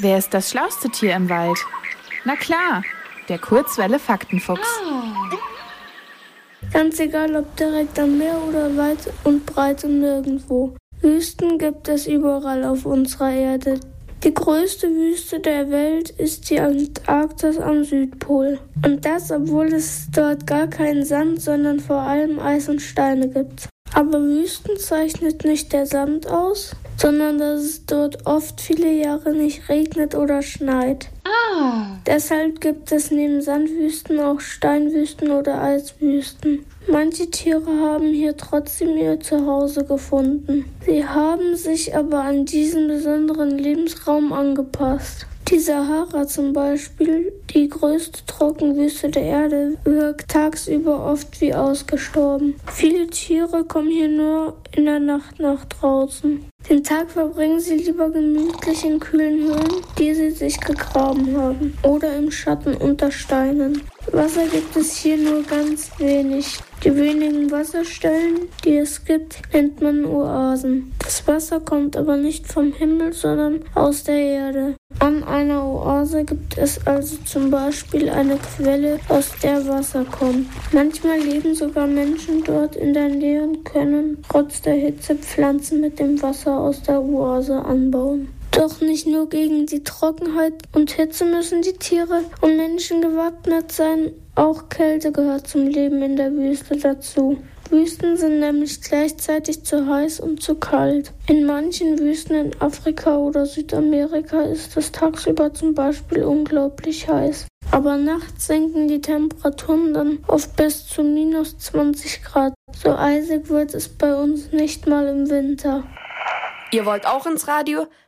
Wer ist das schlauste Tier im Wald? Na klar, der Kurzwelle Faktenfuchs. Ganz egal, ob direkt am Meer oder weit und breit und nirgendwo. Wüsten gibt es überall auf unserer Erde. Die größte Wüste der Welt ist die Antarktis am Südpol. Und das, obwohl es dort gar keinen Sand, sondern vor allem Eis und Steine gibt. Aber Wüsten zeichnet nicht der Sand aus, sondern dass es dort oft viele Jahre nicht regnet oder schneit. Ah. Deshalb gibt es neben Sandwüsten auch Steinwüsten oder Eiswüsten. Manche Tiere haben hier trotzdem ihr Zuhause gefunden. Sie haben sich aber an diesen besonderen Lebensraum angepasst. Die Sahara zum Beispiel, die größte Trockenwüste der Erde, wirkt tagsüber oft wie ausgestorben. Viele Tiere kommen hier nur in der Nacht nach draußen. Den Tag verbringen sie lieber gemütlich in kühlen Höhlen, die sie sich gegraben haben, oder im Schatten unter Steinen. Wasser gibt es hier nur ganz wenig. Die wenigen Wasserstellen, die es gibt, nennt man Oasen. Das Wasser kommt aber nicht vom Himmel, sondern aus der Erde. An einer Oase gibt es also zum Beispiel eine Quelle, aus der Wasser kommt. Manchmal leben sogar Menschen dort in der Nähe und können trotz der Hitze Pflanzen mit dem Wasser aus der Oase anbauen. Doch nicht nur gegen die Trockenheit und Hitze müssen die Tiere und Menschen gewappnet sein, auch Kälte gehört zum Leben in der Wüste dazu. Wüsten sind nämlich gleichzeitig zu heiß und zu kalt. In manchen Wüsten in Afrika oder Südamerika ist es tagsüber zum Beispiel unglaublich heiß. Aber nachts sinken die Temperaturen dann oft bis zu minus 20 Grad. So eisig wird es bei uns nicht mal im Winter. Ihr wollt auch ins Radio?